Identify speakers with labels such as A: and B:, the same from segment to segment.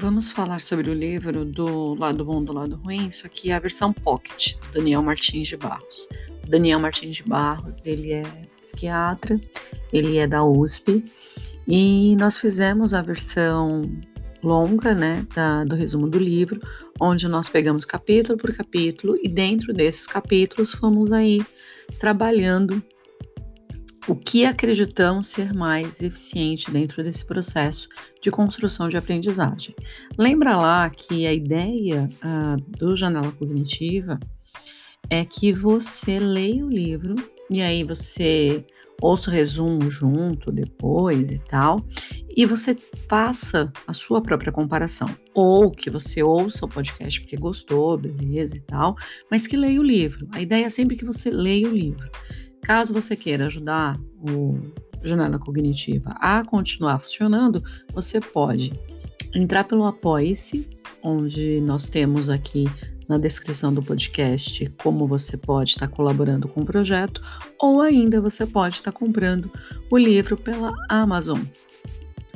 A: Vamos falar sobre o livro do Lado Bom do Lado Ruim, isso aqui é a versão pocket do Daniel Martins de Barros. Daniel Martins de Barros, ele é psiquiatra, ele é da USP e nós fizemos a versão longa, né, da, do resumo do livro, onde nós pegamos capítulo por capítulo e dentro desses capítulos fomos aí trabalhando o que acreditamos ser mais eficiente dentro desse processo de construção de aprendizagem. Lembra lá que a ideia uh, do Janela Cognitiva é que você leia o livro e aí você ouça o resumo junto depois e tal, e você faça a sua própria comparação. Ou que você ouça o podcast porque gostou, beleza e tal, mas que leia o livro. A ideia é sempre que você leia o livro. Caso você queira ajudar o Janela Cognitiva a continuar funcionando, você pode entrar pelo Apoie-se, onde nós temos aqui na descrição do podcast como você pode estar colaborando com o projeto, ou ainda você pode estar comprando o livro pela Amazon,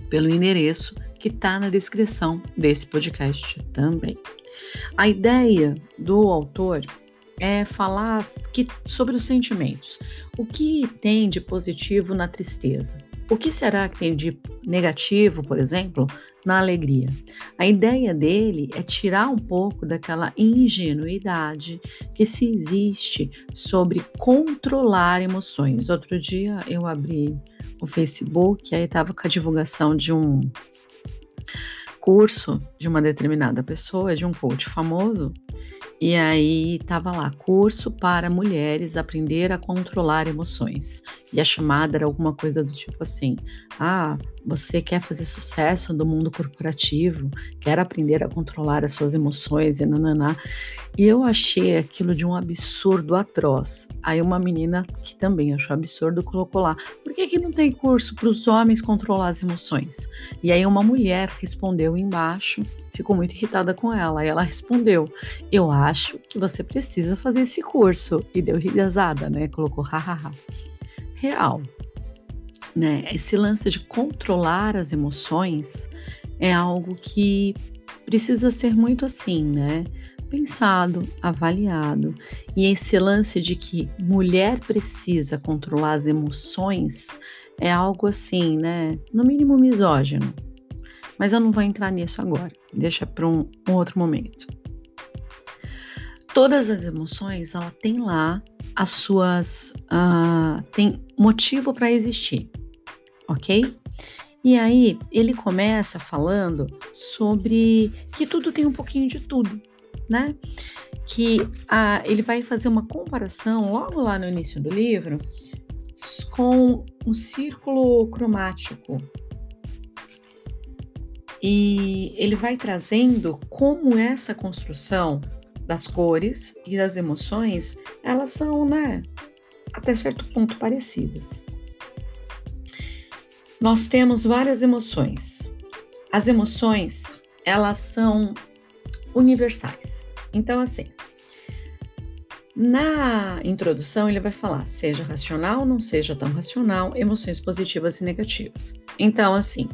A: pelo endereço que está na descrição desse podcast também. A ideia do autor é falar que, sobre os sentimentos. O que tem de positivo na tristeza? O que será que tem de negativo, por exemplo, na alegria? A ideia dele é tirar um pouco daquela ingenuidade que se existe sobre controlar emoções. Outro dia eu abri o Facebook, aí estava com a divulgação de um curso de uma determinada pessoa, de um coach famoso, e aí tava lá, curso para mulheres aprender a controlar emoções. E a chamada era alguma coisa do tipo assim: "Ah, você quer fazer sucesso no mundo corporativo, quer aprender a controlar as suas emoções e nananá". E eu achei aquilo de um absurdo atroz. Aí uma menina que também achou absurdo colocou lá: "Por que que não tem curso para os homens controlar as emoções?". E aí uma mulher respondeu embaixo ficou muito irritada com ela. E ela respondeu: Eu acho que você precisa fazer esse curso. E deu risada, né? Colocou hahaha. Real. Né? Esse lance de controlar as emoções é algo que precisa ser muito assim, né? Pensado, avaliado. E esse lance de que mulher precisa controlar as emoções é algo assim, né? No mínimo misógino. Mas eu não vou entrar nisso agora, deixa para um, um, outro momento. Todas as emoções, ela tem lá as suas. Uh, tem motivo para existir, ok? E aí ele começa falando sobre que tudo tem um pouquinho de tudo, né? Que uh, ele vai fazer uma comparação logo lá no início do livro com um círculo cromático, e ele vai trazendo como essa construção das cores e das emoções, elas são, né, até certo ponto parecidas. Nós temos várias emoções. As emoções, elas são universais. Então, assim, na introdução ele vai falar, seja racional, não seja tão racional, emoções positivas e negativas. Então, assim,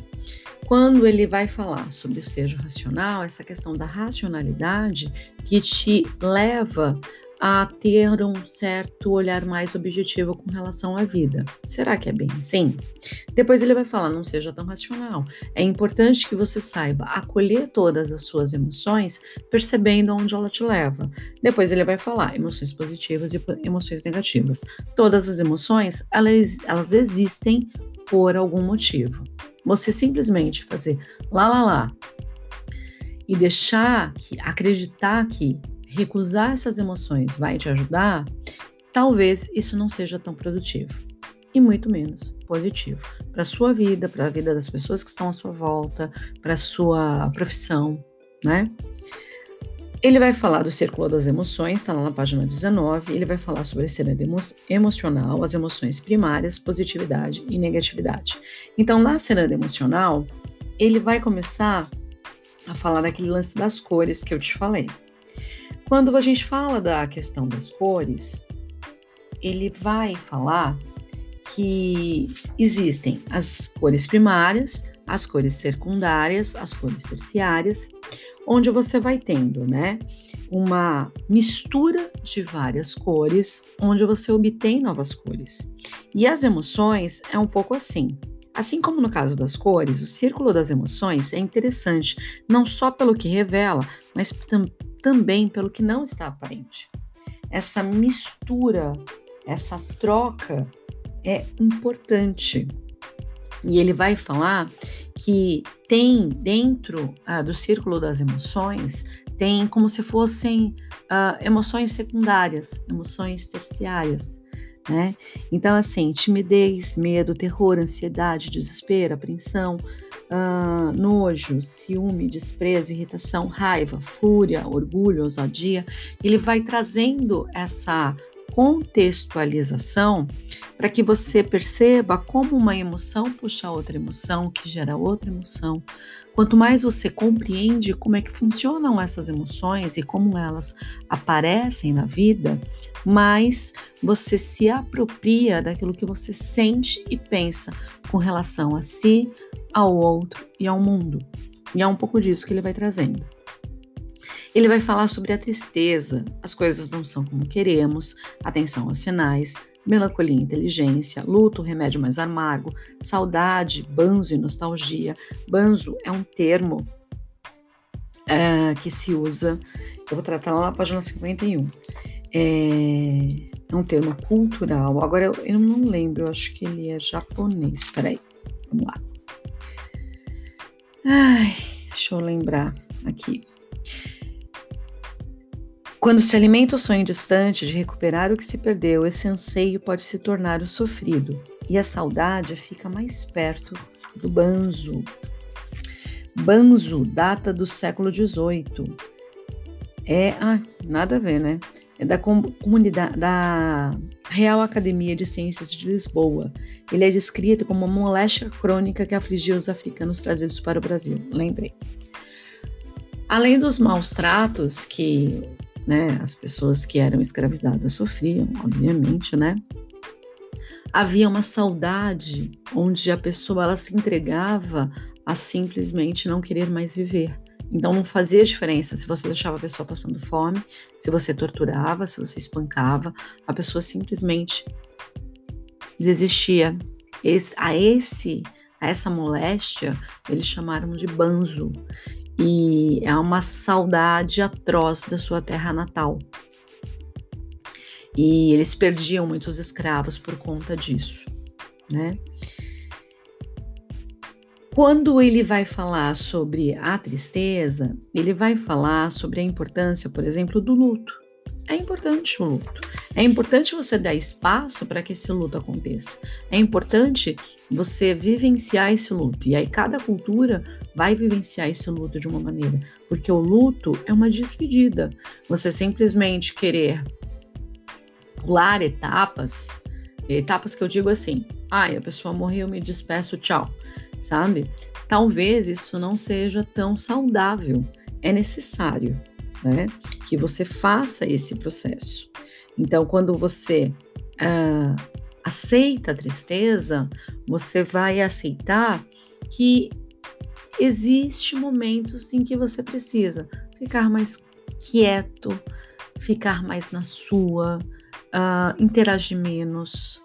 A: quando ele vai falar sobre o seja racional, essa questão da racionalidade que te leva a ter um certo olhar mais objetivo com relação à vida. Será que é bem assim? Depois ele vai falar: não seja tão racional. É importante que você saiba acolher todas as suas emoções, percebendo onde ela te leva. Depois ele vai falar emoções positivas e emoções negativas. Todas as emoções, elas, elas existem por algum motivo. Você simplesmente fazer lá, lá, lá e deixar que, acreditar que recusar essas emoções vai te ajudar, talvez isso não seja tão produtivo e muito menos positivo para sua vida, para a vida das pessoas que estão à sua volta, para sua profissão, né? Ele vai falar do círculo das emoções, está lá na página 19. Ele vai falar sobre a cena emo emocional, as emoções primárias, positividade e negatividade. Então, na cena emocional, ele vai começar a falar daquele lance das cores que eu te falei. Quando a gente fala da questão das cores, ele vai falar que existem as cores primárias, as cores secundárias, as cores terciárias, onde você vai tendo, né, uma mistura de várias cores, onde você obtém novas cores. E as emoções é um pouco assim. Assim como no caso das cores, o círculo das emoções é interessante não só pelo que revela, mas tam também pelo que não está aparente. Essa mistura, essa troca é importante. E ele vai falar que tem dentro ah, do círculo das emoções, tem como se fossem ah, emoções secundárias, emoções terciárias. Né? Então, assim, timidez, medo, terror, ansiedade, desespero, apreensão, uh, nojo, ciúme, desprezo, irritação, raiva, fúria, orgulho, ousadia, ele vai trazendo essa contextualização para que você perceba como uma emoção puxa outra emoção, que gera outra emoção. Quanto mais você compreende como é que funcionam essas emoções e como elas aparecem na vida, mais você se apropria daquilo que você sente e pensa com relação a si, ao outro e ao mundo. E é um pouco disso que ele vai trazendo. Ele vai falar sobre a tristeza, as coisas não são como queremos, atenção aos sinais, melancolia e inteligência, luto, remédio mais amargo, saudade, banzo e nostalgia. Banzo é um termo é, que se usa, eu vou tratar lá na página 51. É, é um termo cultural. Agora eu, eu não lembro, eu acho que ele é japonês. Peraí, vamos lá. Ai, deixa eu lembrar aqui. Quando se alimenta o sonho distante de recuperar o que se perdeu, esse anseio pode se tornar o sofrido e a saudade fica mais perto do banzo. Banzo data do século XVIII. É, ah, nada a ver, né? É da comunidade da Real Academia de Ciências de Lisboa. Ele é descrito como uma moléstia crônica que afligia os africanos trazidos para o Brasil. Lembrei. Além dos maus tratos que né? As pessoas que eram escravizadas sofriam, obviamente, né? Havia uma saudade onde a pessoa ela se entregava a simplesmente não querer mais viver. Então não fazia diferença se você deixava a pessoa passando fome, se você torturava, se você espancava, a pessoa simplesmente desistia. Esse, a esse a essa moléstia eles chamaram de banzo e é uma saudade atroz da sua terra natal. E eles perdiam muitos escravos por conta disso, né? Quando ele vai falar sobre a tristeza, ele vai falar sobre a importância, por exemplo, do luto. É importante o luto. É importante você dar espaço para que esse luto aconteça. É importante você vivenciar esse luto. E aí cada cultura vai vivenciar esse luto de uma maneira, porque o luto é uma despedida. Você simplesmente querer pular etapas, etapas que eu digo assim, ai, a pessoa morreu, me despeço, tchau, sabe? Talvez isso não seja tão saudável. É necessário, né, que você faça esse processo. Então, quando você uh, aceita a tristeza, você vai aceitar que existe momentos em que você precisa ficar mais quieto, ficar mais na sua, uh, interagir menos.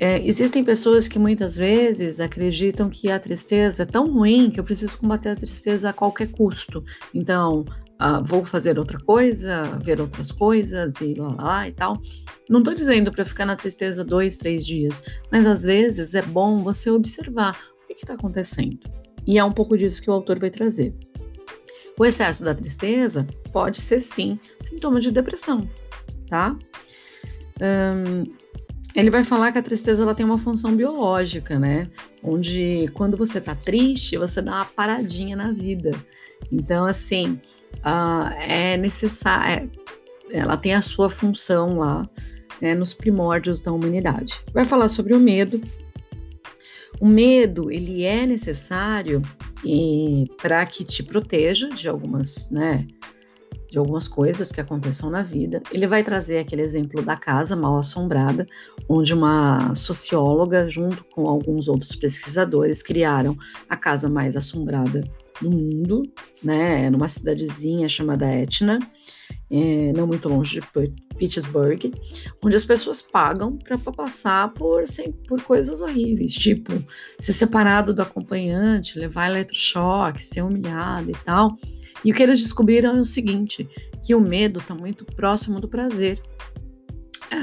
A: É, existem pessoas que muitas vezes acreditam que a tristeza é tão ruim que eu preciso combater a tristeza a qualquer custo. Então, uh, vou fazer outra coisa, ver outras coisas e lá, lá e tal. Não estou dizendo para ficar na tristeza dois, três dias, mas às vezes é bom você observar o que está acontecendo. E é um pouco disso que o autor vai trazer. O excesso da tristeza pode ser sim sintoma de depressão, tá? Ele vai falar que a tristeza ela tem uma função biológica, né? Onde quando você tá triste, você dá uma paradinha na vida. Então, assim, uh, é necessário, é, ela tem a sua função lá né, nos primórdios da humanidade. Vai falar sobre o medo. O medo ele é necessário para que te proteja de algumas, né, de algumas coisas que aconteçam na vida. Ele vai trazer aquele exemplo da casa mal assombrada, onde uma socióloga, junto com alguns outros pesquisadores, criaram a casa mais assombrada do mundo, né, numa cidadezinha chamada Etna, é, não muito longe de Pittsburgh, onde as pessoas pagam para passar por, assim, por coisas horríveis, tipo ser separado do acompanhante, levar eletrochoque, ser humilhado e tal. E o que eles descobriram é o seguinte: que o medo está muito próximo do prazer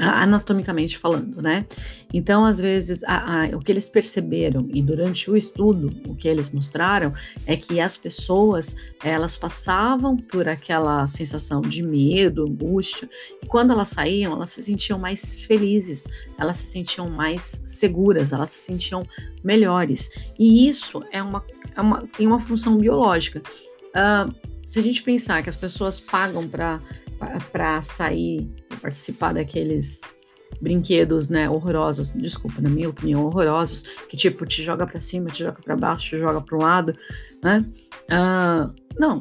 A: anatomicamente falando, né? Então, às vezes, a, a, o que eles perceberam e durante o estudo, o que eles mostraram é que as pessoas elas passavam por aquela sensação de medo, angústia, e quando elas saíam, elas se sentiam mais felizes, elas se sentiam mais seguras, elas se sentiam melhores. E isso é uma, é uma tem uma função biológica. Uh, se a gente pensar que as pessoas pagam para para sair, participar daqueles brinquedos, né, horrorosos, desculpa, na minha opinião, horrorosos, que tipo te joga para cima, te joga para baixo, te joga para o lado, né? Uh, não,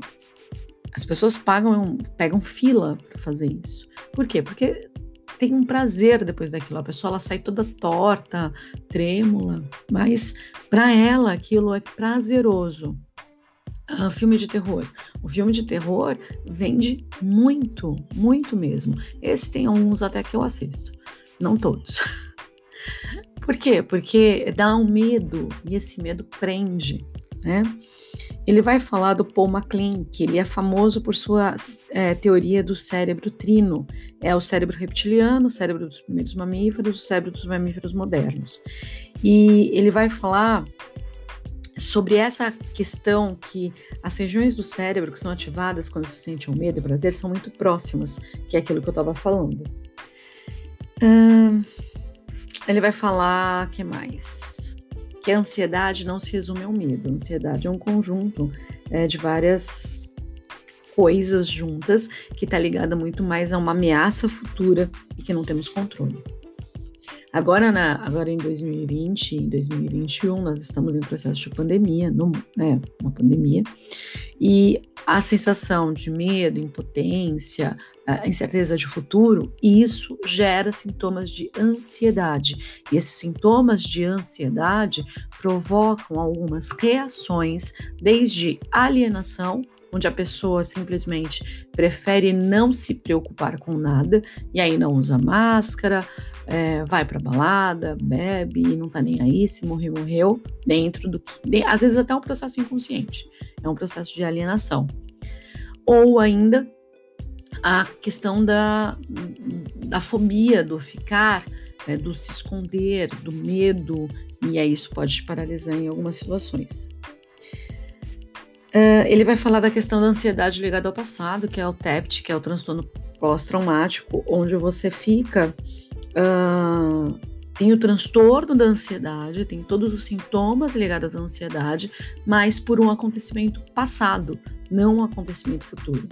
A: as pessoas pagam, pegam fila para fazer isso. Por quê? Porque tem um prazer depois daquilo. A pessoa ela sai toda torta, trêmula, mas para ela aquilo é prazeroso. Uh, filme de terror. O filme de terror vende muito, muito mesmo. Esse tem alguns até que eu assisto, não todos. Por quê? Porque dá um medo e esse medo prende, né? Ele vai falar do Paul MacLean, que ele é famoso por sua é, teoria do cérebro trino. É o cérebro reptiliano, o cérebro dos primeiros mamíferos, o cérebro dos mamíferos modernos. E ele vai falar sobre essa questão que as regiões do cérebro que são ativadas quando se sente o medo e o prazer são muito próximas, que é aquilo que eu estava falando. Hum, ele vai falar que mais? Que a ansiedade não se resume ao medo. A ansiedade é um conjunto é, de várias coisas juntas que está ligada muito mais a uma ameaça futura e que não temos controle. Agora, na, agora em 2020, em 2021, nós estamos em processo de pandemia, no, né, uma pandemia, e a sensação de medo, impotência, incerteza de futuro, isso gera sintomas de ansiedade. E esses sintomas de ansiedade provocam algumas reações, desde alienação, onde a pessoa simplesmente prefere não se preocupar com nada e aí não usa máscara, é, vai pra balada, bebe não tá nem aí, se morreu, morreu, dentro do que. De, às vezes até um processo inconsciente, é um processo de alienação. Ou ainda a questão da, da fobia, do ficar, é, do se esconder, do medo, e aí isso pode te paralisar em algumas situações. Uh, ele vai falar da questão da ansiedade ligada ao passado, que é o TEPT, que é o transtorno pós-traumático, onde você fica Uh, tem o transtorno da ansiedade, tem todos os sintomas ligados à ansiedade, mas por um acontecimento passado, não um acontecimento futuro.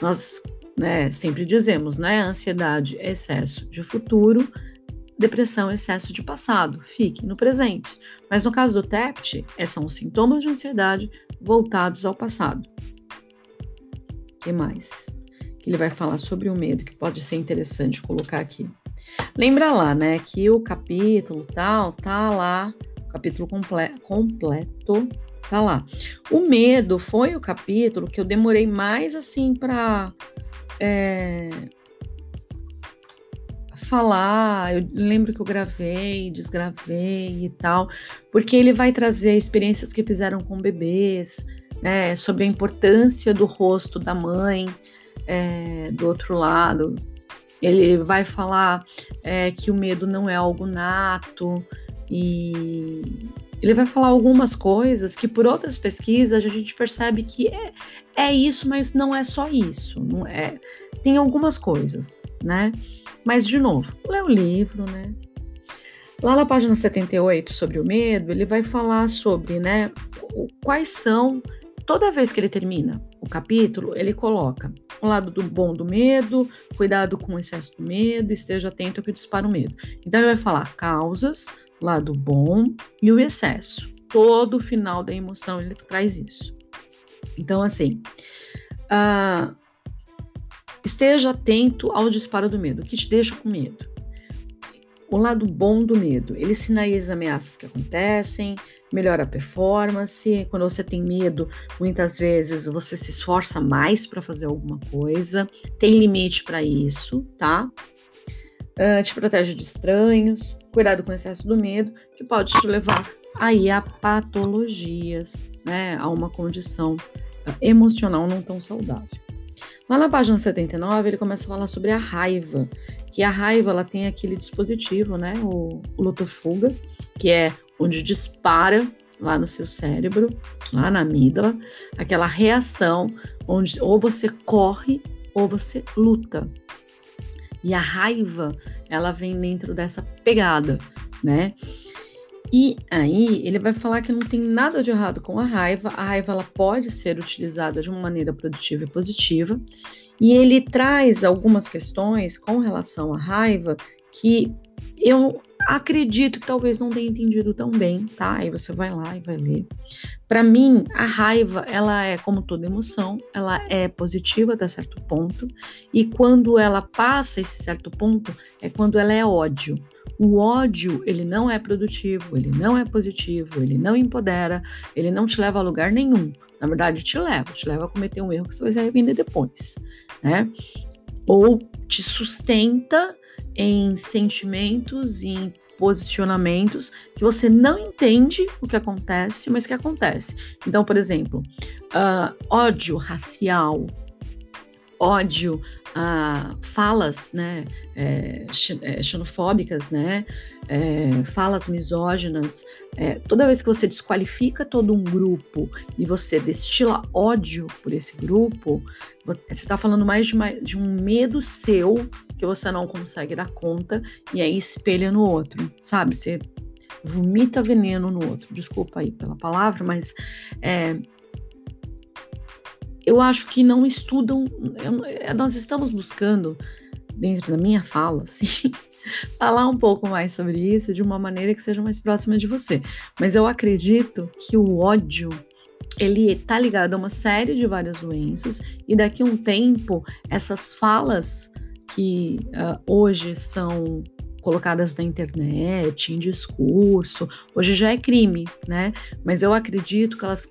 A: Nós né, sempre dizemos, né? Ansiedade é excesso de futuro, depressão é excesso de passado. Fique no presente. Mas no caso do TEPT, é, são sintomas de ansiedade voltados ao passado. O que mais? Que ele vai falar sobre o medo, que pode ser interessante colocar aqui. Lembra lá, né, que o capítulo tal tá lá, capítulo comple completo tá lá. O medo foi o capítulo que eu demorei mais assim para é, falar. Eu lembro que eu gravei, desgravei e tal, porque ele vai trazer experiências que fizeram com bebês, né, sobre a importância do rosto da mãe. É, do outro lado, ele vai falar é, que o medo não é algo nato e ele vai falar algumas coisas que por outras pesquisas a gente percebe que é, é isso, mas não é só isso, não é. Tem algumas coisas, né? Mas de novo, lê o livro, né? Lá na página 78 sobre o medo, ele vai falar sobre, né, quais são toda vez que ele termina o capítulo, ele coloca o lado do bom do medo, cuidado com o excesso do medo, esteja atento ao que dispara o medo. Então ele vai falar causas, lado bom e o excesso. Todo o final da emoção ele traz isso. Então, assim, uh, esteja atento ao disparo do medo, o que te deixa com medo. O lado bom do medo, ele sinaliza ameaças que acontecem, melhora a performance. Quando você tem medo, muitas vezes você se esforça mais para fazer alguma coisa, tem limite para isso, tá? Uh, te protege de estranhos, cuidado com o excesso do medo, que pode te levar aí a patologias, né? A uma condição emocional não tão saudável. Lá na página 79, ele começa a falar sobre a raiva, que a raiva ela tem aquele dispositivo, né, o, o luto-fuga, que é onde dispara lá no seu cérebro, lá na amígdala, aquela reação onde ou você corre ou você luta. E a raiva, ela vem dentro dessa pegada, né? E aí ele vai falar que não tem nada de errado com a raiva. A raiva ela pode ser utilizada de uma maneira produtiva e positiva. E ele traz algumas questões com relação à raiva que eu acredito que talvez não tenha entendido tão bem, tá? Aí você vai lá e vai ler. Para mim, a raiva, ela é como toda emoção, ela é positiva até certo ponto, e quando ela passa esse certo ponto, é quando ela é ódio. O ódio, ele não é produtivo, ele não é positivo, ele não empodera, ele não te leva a lugar nenhum. Na verdade, te leva, te leva a cometer um erro que você vai se arrepender depois, né? Ou te sustenta em sentimentos e em posicionamentos que você não entende o que acontece, mas que acontece. Então, por exemplo, uh, ódio racial, ódio a falas né, é, é, xenofóbicas, né, é, falas misóginas, é, toda vez que você desqualifica todo um grupo e você destila ódio por esse grupo, você está falando mais de, uma, de, um medo seu que você não consegue dar conta e aí espelha no outro, sabe? Você vomita veneno no outro. Desculpa aí pela palavra, mas é, eu acho que não estudam. Eu, nós estamos buscando, dentro da minha fala, assim, falar um pouco mais sobre isso de uma maneira que seja mais próxima de você. Mas eu acredito que o ódio ele está ligado a uma série de várias doenças e daqui a um tempo essas falas que uh, hoje são colocadas na internet, em discurso, hoje já é crime, né? Mas eu acredito que elas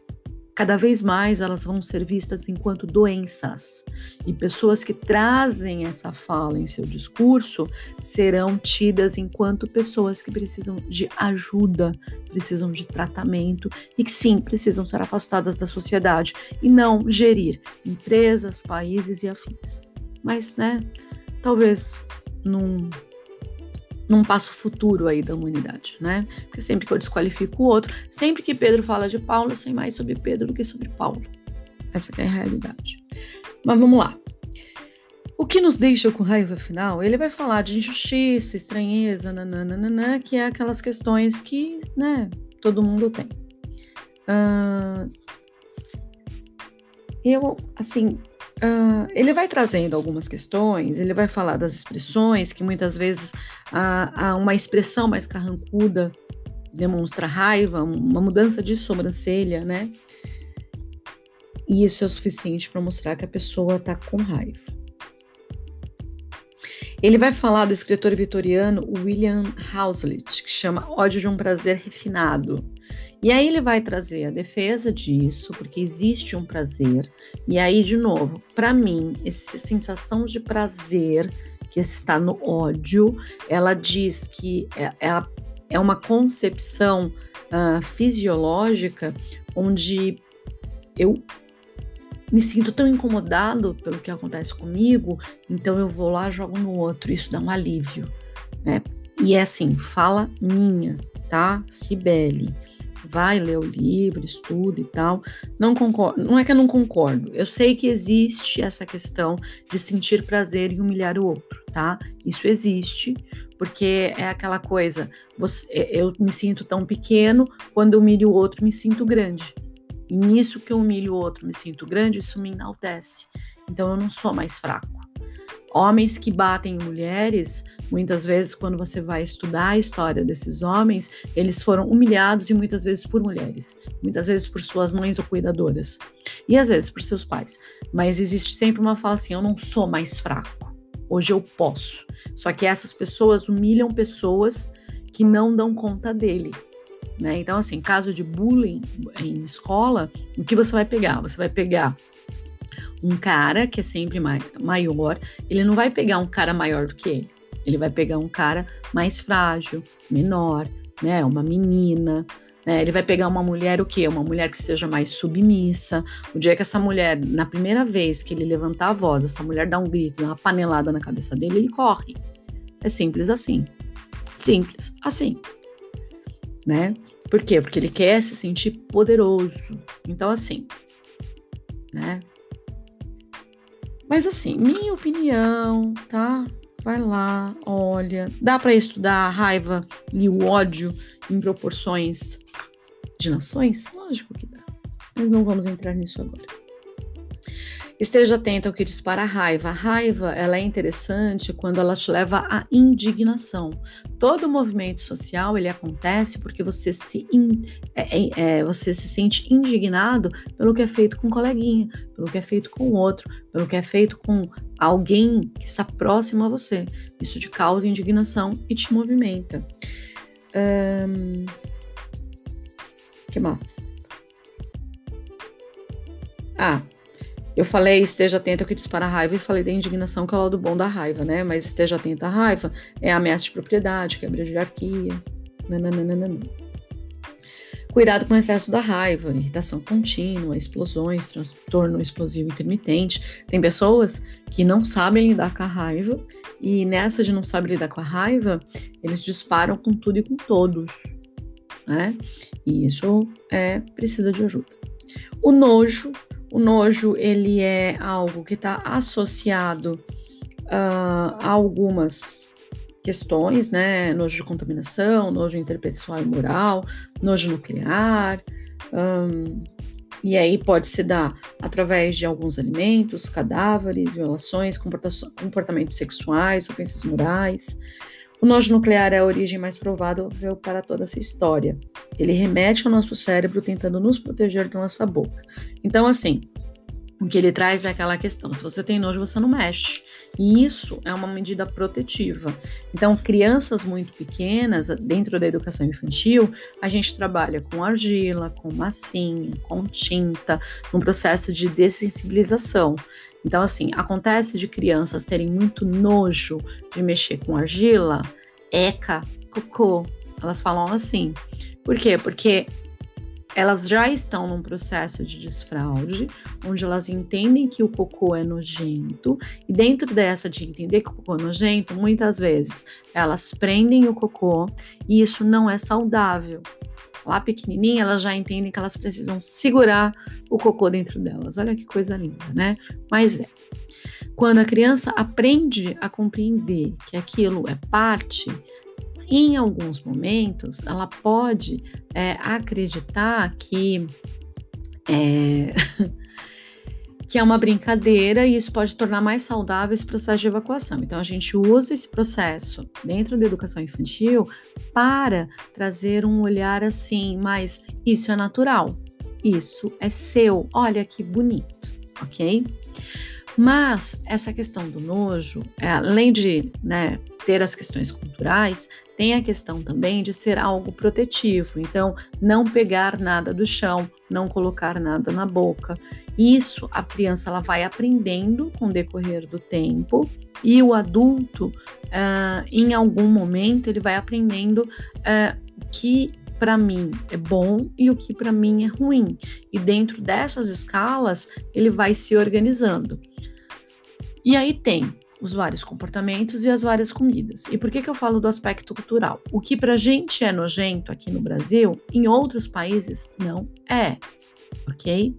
A: cada vez mais elas vão ser vistas enquanto doenças. E pessoas que trazem essa fala em seu discurso serão tidas enquanto pessoas que precisam de ajuda, precisam de tratamento e que sim, precisam ser afastadas da sociedade e não gerir empresas, países e afins. Mas, né, talvez num num passo futuro aí da humanidade, né? Porque sempre que eu desqualifico o outro, sempre que Pedro fala de Paulo, eu sei mais sobre Pedro do que sobre Paulo. Essa é a realidade. Mas vamos lá. O que nos deixa com raiva final? Ele vai falar de injustiça, estranheza, nananana, que é aquelas questões que, né, todo mundo tem. Uh, eu, assim, Uh, ele vai trazendo algumas questões, ele vai falar das expressões, que muitas vezes uh, uma expressão mais carrancuda demonstra raiva, uma mudança de sobrancelha, né? E isso é o suficiente para mostrar que a pessoa está com raiva. Ele vai falar do escritor vitoriano William Hazlitt, que chama Ódio de um Prazer Refinado. E aí ele vai trazer a defesa disso, porque existe um prazer. E aí, de novo, para mim, essa sensação de prazer que está no ódio, ela diz que é, é, é uma concepção uh, fisiológica onde eu me sinto tão incomodado pelo que acontece comigo, então eu vou lá jogo no outro, isso dá um alívio, né? E é assim, fala minha, tá? Cibele vai ler o livro, estuda e tal. Não concordo, não é que eu não concordo. Eu sei que existe essa questão de sentir prazer em humilhar o outro, tá? Isso existe, porque é aquela coisa, você, eu me sinto tão pequeno, quando eu humilho o outro, me sinto grande. E nisso que eu humilho o outro, me sinto grande, isso me enaltece. Então eu não sou mais fraco. Homens que batem em mulheres, muitas vezes, quando você vai estudar a história desses homens, eles foram humilhados e muitas vezes por mulheres, muitas vezes por suas mães ou cuidadoras, e às vezes por seus pais. Mas existe sempre uma fala assim: eu não sou mais fraco, hoje eu posso. Só que essas pessoas humilham pessoas que não dão conta dele. Né? Então, assim, caso de bullying em escola, o que você vai pegar? Você vai pegar um cara que é sempre maior, ele não vai pegar um cara maior do que ele. Ele vai pegar um cara mais frágil, menor, né? Uma menina. Né? Ele vai pegar uma mulher o quê? Uma mulher que seja mais submissa. O dia que essa mulher, na primeira vez que ele levantar a voz, essa mulher dá um grito, dá uma panelada na cabeça dele, ele corre. É simples assim. Simples assim. Né? Por quê? Porque ele quer se sentir poderoso. Então, assim, né? Mas assim, minha opinião, tá? Vai lá, olha. Dá para estudar a raiva e o ódio em proporções de nações? Lógico que dá. Mas não vamos entrar nisso agora. Esteja atento ao que dispara a raiva. A raiva ela é interessante quando ela te leva à indignação. Todo movimento social ele acontece porque você se, in, é, é, é, você se sente indignado pelo que é feito com um coleguinha, pelo que é feito com outro, pelo que é feito com alguém que está próximo a você. Isso te causa indignação e te movimenta. Um, que mais? Ah, eu falei esteja atento ao que dispara a raiva e falei da indignação, que é o lado bom da raiva, né? Mas esteja atento à raiva é ameaça de propriedade, quebra de hierarquia. Nananana. Cuidado com o excesso da raiva, irritação contínua, explosões, transtorno explosivo intermitente. Tem pessoas que não sabem lidar com a raiva e nessa de não saber lidar com a raiva, eles disparam com tudo e com todos, né? E isso é precisa de ajuda. O nojo o nojo ele é algo que está associado uh, a algumas questões, né? Nojo de contaminação, nojo interpessoal e moral, nojo nuclear. Um, e aí pode se dar através de alguns alimentos, cadáveres, violações, comportamentos sexuais, ofensas morais. O nojo nuclear é a origem mais provável para toda essa história. Ele remete ao nosso cérebro tentando nos proteger da nossa boca. Então, assim, o que ele traz é aquela questão: se você tem nojo, você não mexe. E isso é uma medida protetiva. Então, crianças muito pequenas, dentro da educação infantil, a gente trabalha com argila, com massinha, com tinta, num processo de dessensibilização. Então, assim, acontece de crianças terem muito nojo de mexer com argila, eca, cocô. Elas falam assim. Por quê? Porque elas já estão num processo de desfraude, onde elas entendem que o cocô é nojento, e dentro dessa de entender que o cocô é nojento, muitas vezes elas prendem o cocô e isso não é saudável. Lá pequenininha, elas já entendem que elas precisam segurar o cocô dentro delas. Olha que coisa linda, né? Mas é. Quando a criança aprende a compreender que aquilo é parte em alguns momentos, ela pode é, acreditar que é, que é uma brincadeira e isso pode tornar mais saudável esse processo de evacuação. Então, a gente usa esse processo dentro da educação infantil para trazer um olhar assim, mas isso é natural, isso é seu, olha que bonito, ok? Mas essa questão do nojo, é, além de né, ter as questões culturais, tem a questão também de ser algo protetivo. Então, não pegar nada do chão, não colocar nada na boca. Isso a criança ela vai aprendendo com o decorrer do tempo e o adulto, uh, em algum momento, ele vai aprendendo uh, que para mim é bom e o que para mim é ruim. E dentro dessas escalas, ele vai se organizando. E aí tem os vários comportamentos e as várias comidas. E por que, que eu falo do aspecto cultural? O que pra gente é nojento aqui no Brasil, em outros países não é, ok?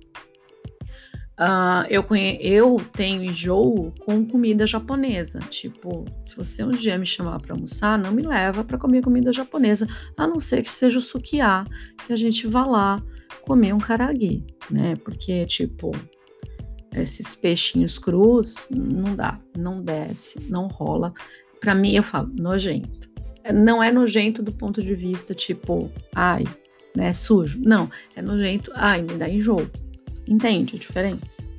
A: Uh, eu, eu tenho enjoo com comida japonesa. Tipo, se você um dia me chamar para almoçar, não me leva para comer comida japonesa, a não ser que seja o sukiá, que a gente vá lá comer um karagi, né? Porque, tipo, esses peixinhos crus, não dá, não desce, não rola. Para mim, eu falo, nojento. Não é nojento do ponto de vista tipo, ai, né, sujo. Não, é nojento, ai, me dá enjoo. Entende a diferença?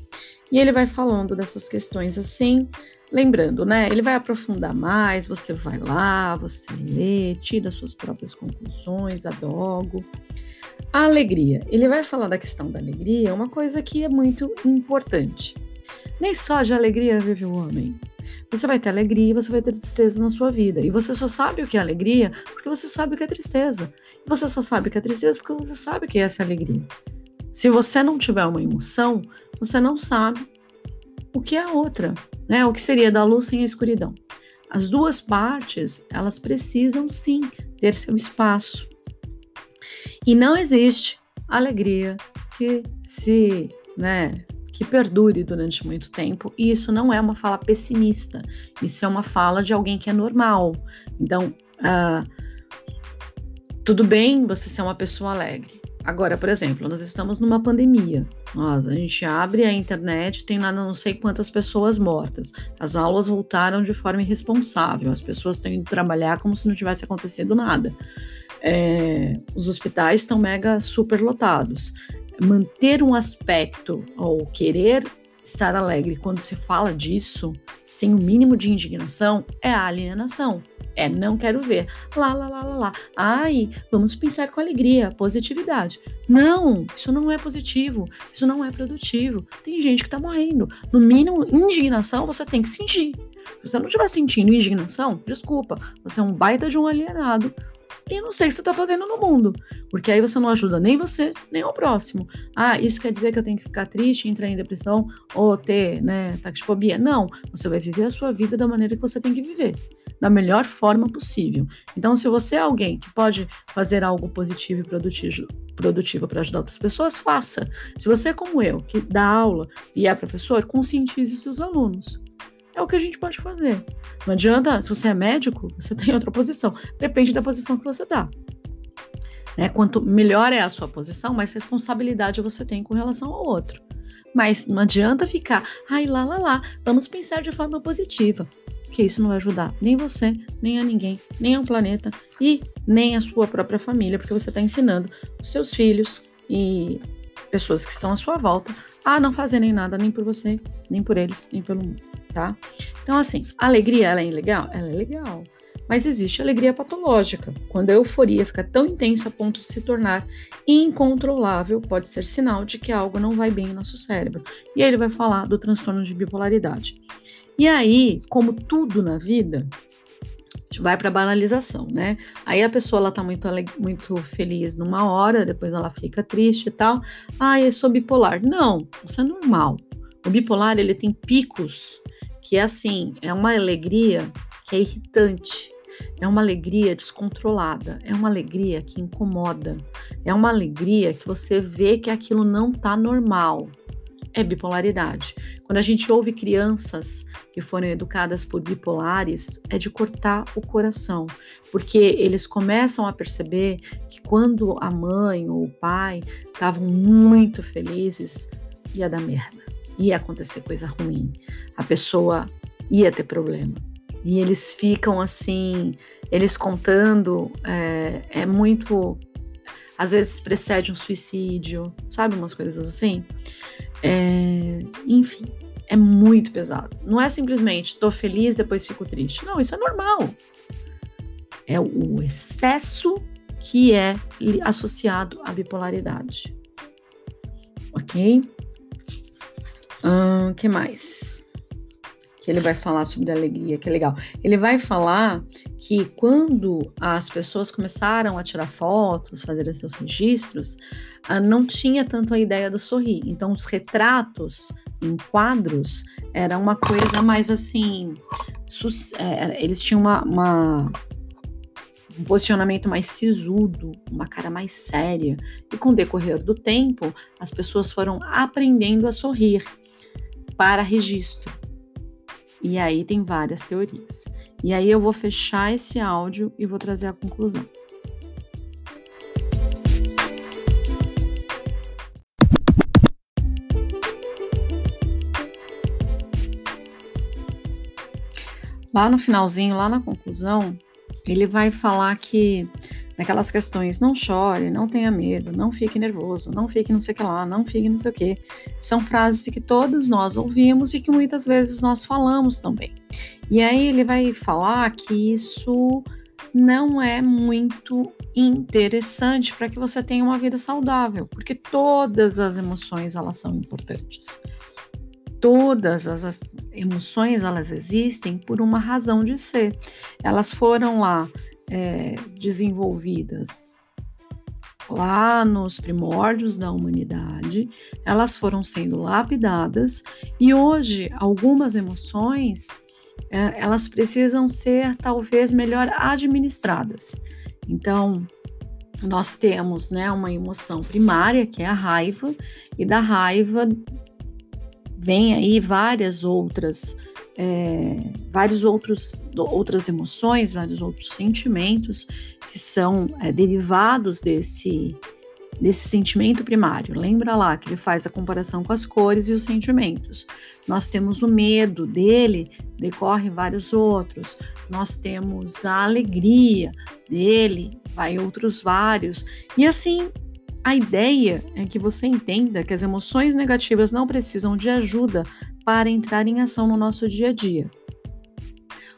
A: E ele vai falando dessas questões assim, lembrando, né? Ele vai aprofundar mais, você vai lá, você lê, tira suas próprias conclusões, adogo. A alegria. Ele vai falar da questão da alegria, uma coisa que é muito importante. Nem só de alegria vive o homem. Você vai ter alegria você vai ter tristeza na sua vida. E você só sabe o que é alegria porque você sabe o que é tristeza. E você só sabe o que é tristeza porque você sabe o que é essa alegria. Se você não tiver uma emoção, você não sabe o que é a outra, né? O que seria da luz sem a escuridão. As duas partes, elas precisam sim ter seu espaço. E não existe alegria que se, né, que perdure durante muito tempo. E isso não é uma fala pessimista, isso é uma fala de alguém que é normal. Então, uh, tudo bem você ser uma pessoa alegre, Agora, por exemplo, nós estamos numa pandemia. Nós, a gente abre a internet, tem lá não sei quantas pessoas mortas. As aulas voltaram de forma irresponsável. As pessoas têm ido trabalhar como se não tivesse acontecido nada. É, os hospitais estão mega super lotados. Manter um aspecto ou querer estar alegre quando se fala disso, sem o mínimo de indignação, é alienação. É, não quero ver. Lá, lá, lá, lá, lá. Ai, vamos pensar com alegria, positividade. Não, isso não é positivo, isso não é produtivo. Tem gente que tá morrendo. No mínimo, indignação você tem que sentir. Se você não estiver sentindo indignação, desculpa, você é um baita de um alienado. E não sei o que você está fazendo no mundo, porque aí você não ajuda nem você, nem o próximo. Ah, isso quer dizer que eu tenho que ficar triste, entrar em depressão ou ter, né, taxifobia? Não, você vai viver a sua vida da maneira que você tem que viver da melhor forma possível. Então, se você é alguém que pode fazer algo positivo e produtivo, produtivo para ajudar outras pessoas, faça. Se você é como eu, que dá aula e é professor, conscientize os seus alunos. É o que a gente pode fazer. Não adianta, se você é médico, você tem outra posição. Depende da posição que você dá. Né? Quanto melhor é a sua posição, mais responsabilidade você tem com relação ao outro. Mas não adianta ficar, ai lá, lá, lá, vamos pensar de forma positiva que isso não vai ajudar nem você, nem a ninguém, nem ao planeta e nem a sua própria família, porque você está ensinando os seus filhos e pessoas que estão à sua volta a não fazerem nada nem por você, nem por eles, nem pelo mundo, tá? Então, assim, a alegria, ela é legal? Ela é legal. Mas existe alegria patológica, quando a euforia fica tão intensa a ponto de se tornar incontrolável, pode ser sinal de que algo não vai bem em nosso cérebro. E aí ele vai falar do transtorno de bipolaridade. E aí, como tudo na vida, vai para banalização, né? Aí a pessoa ela tá muito muito feliz numa hora, depois ela fica triste e tal. Ah, eu sou bipolar. Não, isso é normal. O bipolar ele tem picos que é assim, é uma alegria que é irritante. É uma alegria descontrolada, é uma alegria que incomoda, é uma alegria que você vê que aquilo não tá normal é bipolaridade. Quando a gente ouve crianças que foram educadas por bipolares, é de cortar o coração, porque eles começam a perceber que quando a mãe ou o pai estavam muito felizes, ia dar merda, ia acontecer coisa ruim, a pessoa ia ter problema. E eles ficam assim, eles contando, é, é muito às vezes precede um suicídio, sabe? Umas coisas assim. É, enfim, é muito pesado. Não é simplesmente tô feliz, depois fico triste. Não, isso é normal. É o excesso que é associado à bipolaridade. Ok? O que mais? que ele vai falar sobre alegria, que é legal. Ele vai falar que quando as pessoas começaram a tirar fotos, fazer seus registros, ah, não tinha tanto a ideia do sorrir. Então, os retratos em quadros era uma coisa mais assim. É, eles tinham uma, uma um posicionamento mais sisudo, uma cara mais séria. E com o decorrer do tempo, as pessoas foram aprendendo a sorrir para registro. E aí tem várias teorias. E aí eu vou fechar esse áudio e vou trazer a conclusão. Lá no finalzinho, lá na conclusão, ele vai falar que naquelas questões não chore, não tenha medo, não fique nervoso, não fique não sei o que lá, não fique não sei o que. São frases que todos nós ouvimos e que muitas vezes nós falamos também. E aí ele vai falar que isso não é muito interessante para que você tenha uma vida saudável, porque todas as emoções elas são importantes. Todas as emoções elas existem por uma razão de ser. Elas foram lá é, desenvolvidas lá nos primórdios da humanidade, elas foram sendo lapidadas e hoje algumas emoções é, elas precisam ser talvez melhor administradas. Então, nós temos né, uma emoção primária, que é a raiva, e da raiva vem aí várias outras, é, vários outros outras emoções, vários outros sentimentos que são é, derivados desse desse sentimento primário. Lembra lá que ele faz a comparação com as cores e os sentimentos. Nós temos o medo dele, decorre vários outros. Nós temos a alegria dele, vai outros vários. E assim, a ideia é que você entenda que as emoções negativas não precisam de ajuda para entrar em ação no nosso dia a dia.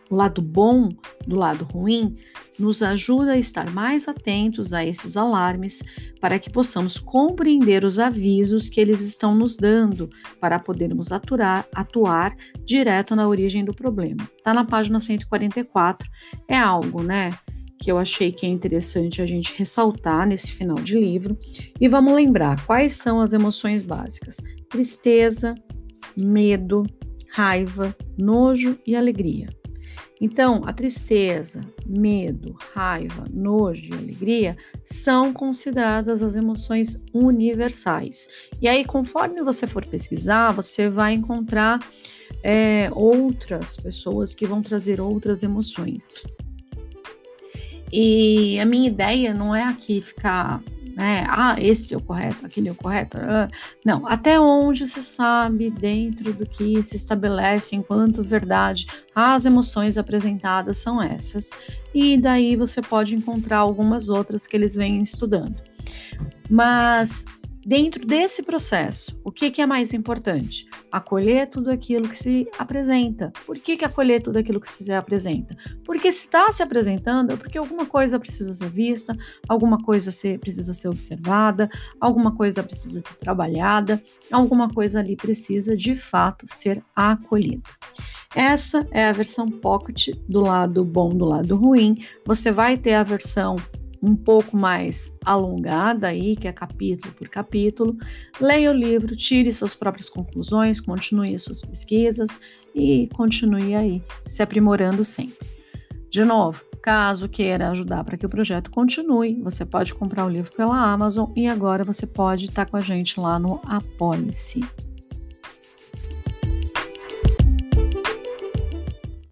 A: O lado bom do lado ruim nos ajuda a estar mais atentos a esses alarmes para que possamos compreender os avisos que eles estão nos dando para podermos atuar, atuar direto na origem do problema. Está na página 144. É algo, né? Que eu achei que é interessante a gente ressaltar nesse final de livro. E vamos lembrar quais são as emoções básicas: tristeza, medo, raiva, nojo e alegria. Então, a tristeza, medo, raiva, nojo e alegria são consideradas as emoções universais. E aí, conforme você for pesquisar, você vai encontrar é, outras pessoas que vão trazer outras emoções. E a minha ideia não é aqui ficar né? Ah, esse é o correto, aquele é o correto. Ah, não, até onde se sabe, dentro do que se estabelece enquanto verdade, as emoções apresentadas são essas. E daí você pode encontrar algumas outras que eles vêm estudando. Mas Dentro desse processo, o que, que, é mais importante? Acolher tudo aquilo que se apresenta. Por que, que acolher tudo aquilo que se apresenta? Porque se está se apresentando é porque alguma coisa precisa ser vista, alguma coisa precisa ser observada, alguma coisa precisa ser trabalhada, alguma coisa ali precisa de fato ser acolhida. Essa é a versão pocket do lado bom do lado ruim. Você vai ter a versão um pouco mais alongada aí, que é capítulo por capítulo. Leia o livro, tire suas próprias conclusões, continue suas pesquisas e continue aí se aprimorando sempre. De novo, caso queira ajudar para que o projeto continue, você pode comprar o livro pela Amazon e agora você pode estar com a gente lá no Apoie-se.